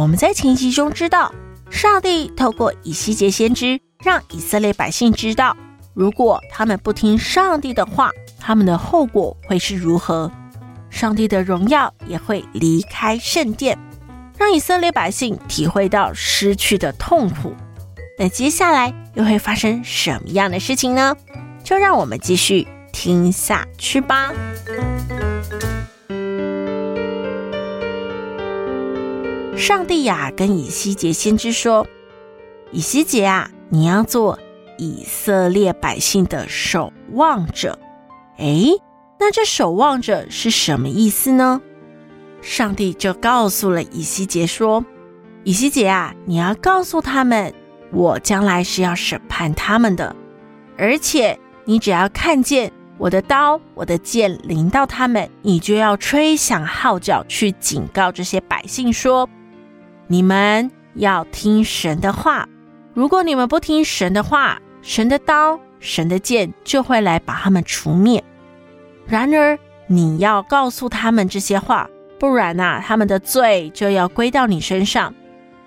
我们在前集中知道，上帝透过以西结先知，让以色列百姓知道，如果他们不听上帝的话，他们的后果会是如何。上帝的荣耀也会离开圣殿，让以色列百姓体会到失去的痛苦。那接下来又会发生什么样的事情呢？就让我们继续听下去吧。上帝呀，跟以西结先知说：“以西结啊，你要做以色列百姓的守望者。”哎，那这守望者是什么意思呢？上帝就告诉了以西结说：“以西结啊，你要告诉他们，我将来是要审判他们的，而且你只要看见我的刀、我的剑临到他们，你就要吹响号角去警告这些百姓说。”你们要听神的话，如果你们不听神的话，神的刀、神的剑就会来把他们除灭。然而，你要告诉他们这些话，不然呐、他们的罪就要归到你身上。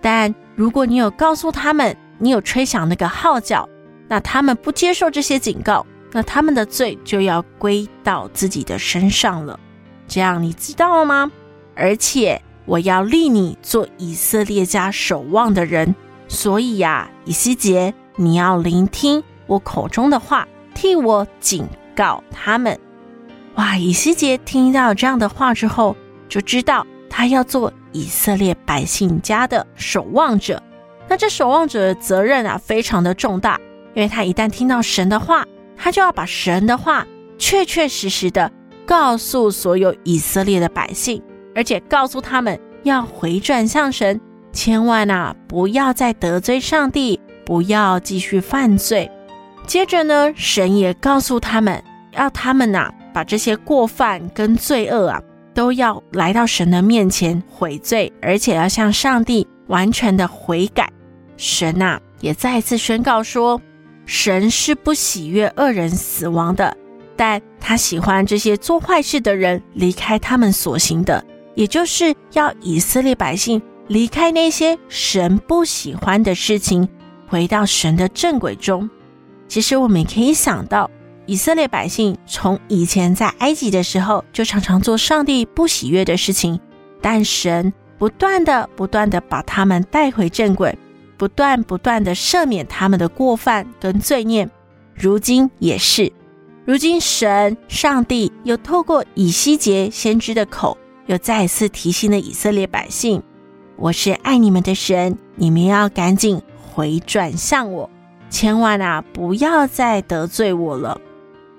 但如果你有告诉他们，你有吹响那个号角，那他们不接受这些警告，那他们的罪就要归到自己的身上了。这样你知道了吗？而且。我要立你做以色列家守望的人，所以呀，以西结，你要聆听我口中的话，替我警告他们。哇！以西结听到这样的话之后，就知道他要做以色列百姓家的守望者。那这守望者的责任啊，非常的重大，因为他一旦听到神的话，他就要把神的话确确实实的告诉所有以色列的百姓。而且告诉他们要回转向神，千万啊不要再得罪上帝，不要继续犯罪。接着呢，神也告诉他们，要他们呐把这些过犯跟罪恶啊都要来到神的面前悔罪，而且要向上帝完全的悔改。神呐也再次宣告说，神是不喜悦恶人死亡的，但他喜欢这些做坏事的人离开他们所行的。也就是要以色列百姓离开那些神不喜欢的事情，回到神的正轨中。其实我们可以想到，以色列百姓从以前在埃及的时候，就常常做上帝不喜悦的事情，但神不断的、不断的把他们带回正轨，不断不断的赦免他们的过犯跟罪孽。如今也是，如今神上帝又透过以西结先知的口。又再次提醒了以色列百姓：“我是爱你们的神，你们要赶紧回转向我，千万啊不要再得罪我了。”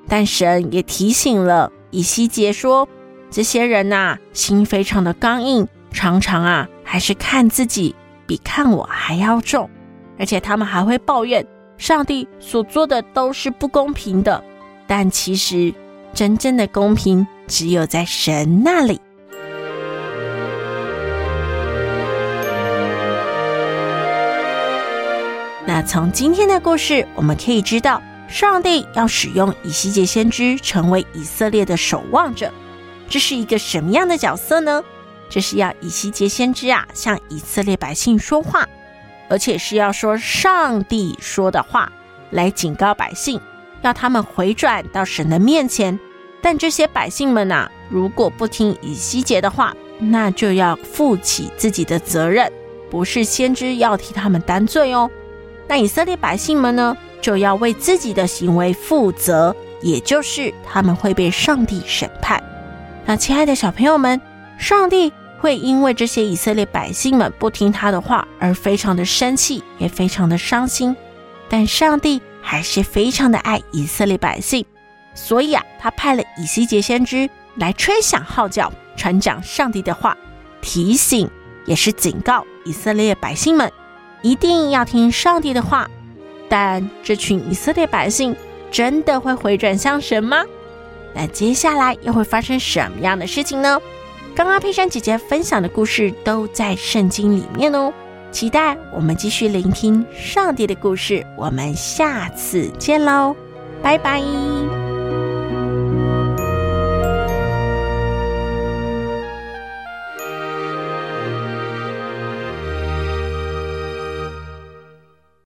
但神也提醒了以西结说：“这些人呐、心非常的刚硬，常常啊还是看自己比看我还要重，而且他们还会抱怨上帝所做的都是不公平的。但其实真正的公平只有在神那里。”那从今天的故事，我们可以知道，上帝要使用以西结先知成为以色列的守望者，这是一个什么样的角色呢？这是要以西结先知啊，向以色列百姓说话，而且是要说上帝说的话，来警告百姓，要他们回转到神的面前。但这些百姓们呐，如果不听以西结的话，那就要负起自己的责任，不是先知要替他们担罪哦。那以色列百姓们呢，就要为自己的行为负责，也就是他们会被上帝审判。那亲爱的小朋友们，上帝会因为这些以色列百姓们不听他的话而非常的生气，也非常的伤心。但上帝还是非常的爱以色列百姓，所以啊，他派了以西结先知来吹响号角，传讲上帝的话，提醒也是警告以色列百姓们一定要听上帝的话。但这群以色列百姓真的会回转向神吗？那接下来又会发生什么样的事情呢？刚刚佩珊姐姐分享的故事都在圣经里面哦，期待我们继续聆听上帝的故事。我们下次见喽，拜拜。